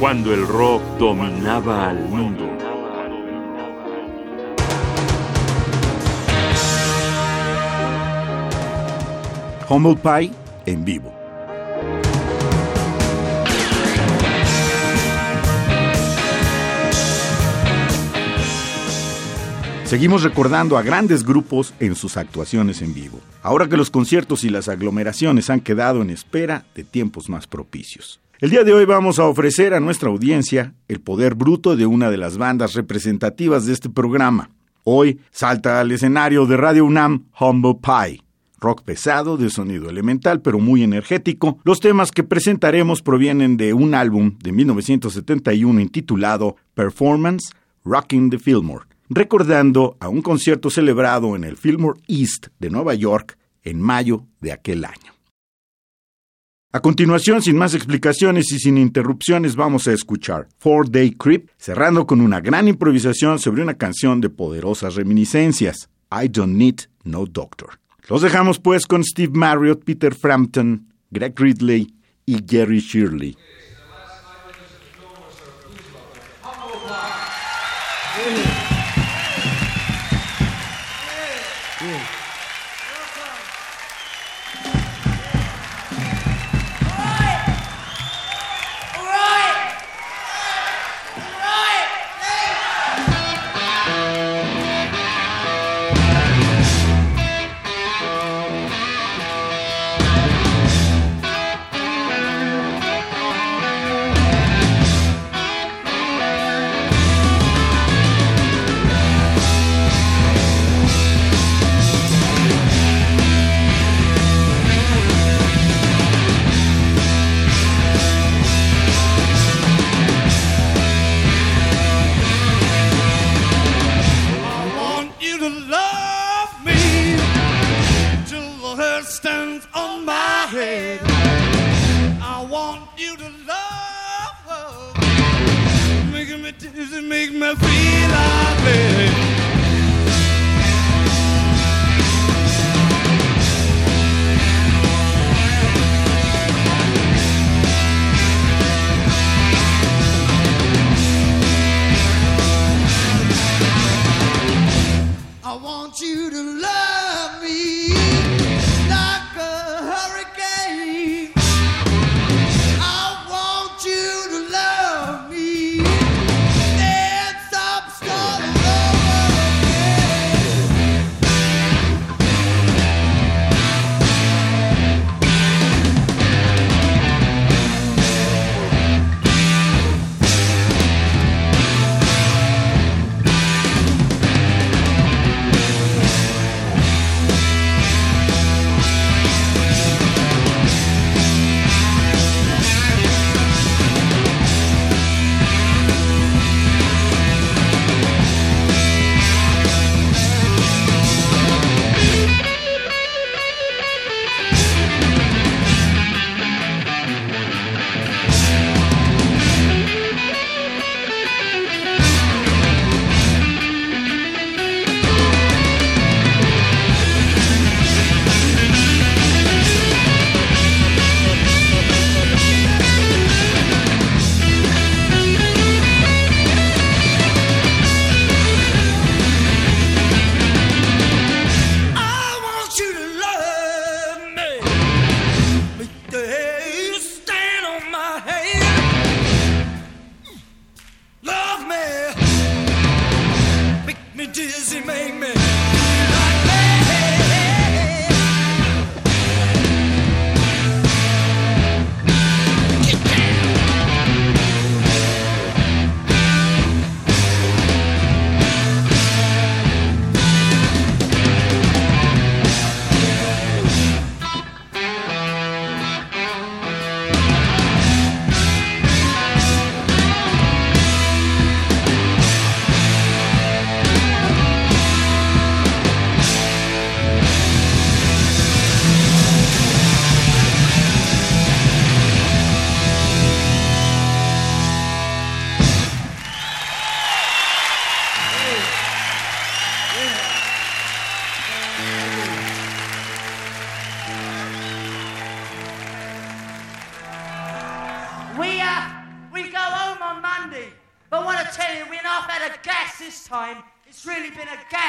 cuando el rock dominaba al mundo. Humble Pie en vivo. Seguimos recordando a grandes grupos en sus actuaciones en vivo, ahora que los conciertos y las aglomeraciones han quedado en espera de tiempos más propicios. El día de hoy vamos a ofrecer a nuestra audiencia el poder bruto de una de las bandas representativas de este programa. Hoy salta al escenario de Radio UNAM Humble Pie. Rock pesado, de sonido elemental, pero muy energético. Los temas que presentaremos provienen de un álbum de 1971 intitulado Performance Rocking the Fillmore recordando a un concierto celebrado en el Fillmore East de Nueva York en mayo de aquel año. A continuación, sin más explicaciones y sin interrupciones, vamos a escuchar Four Day Creep, cerrando con una gran improvisación sobre una canción de poderosas reminiscencias, I Don't Need No Doctor. Los dejamos pues con Steve Marriott, Peter Frampton, Greg Ridley y Jerry Shirley. that stands on my head. I want you to love, her. making me dizzy, make me feel like. Time, it's really been a gas.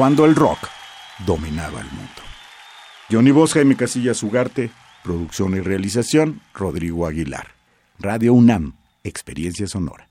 Cuando el rock dominaba el mundo. Johnny Vos, Jaime Casillas Ugarte, producción y realización, Rodrigo Aguilar. Radio UNAM, experiencia sonora.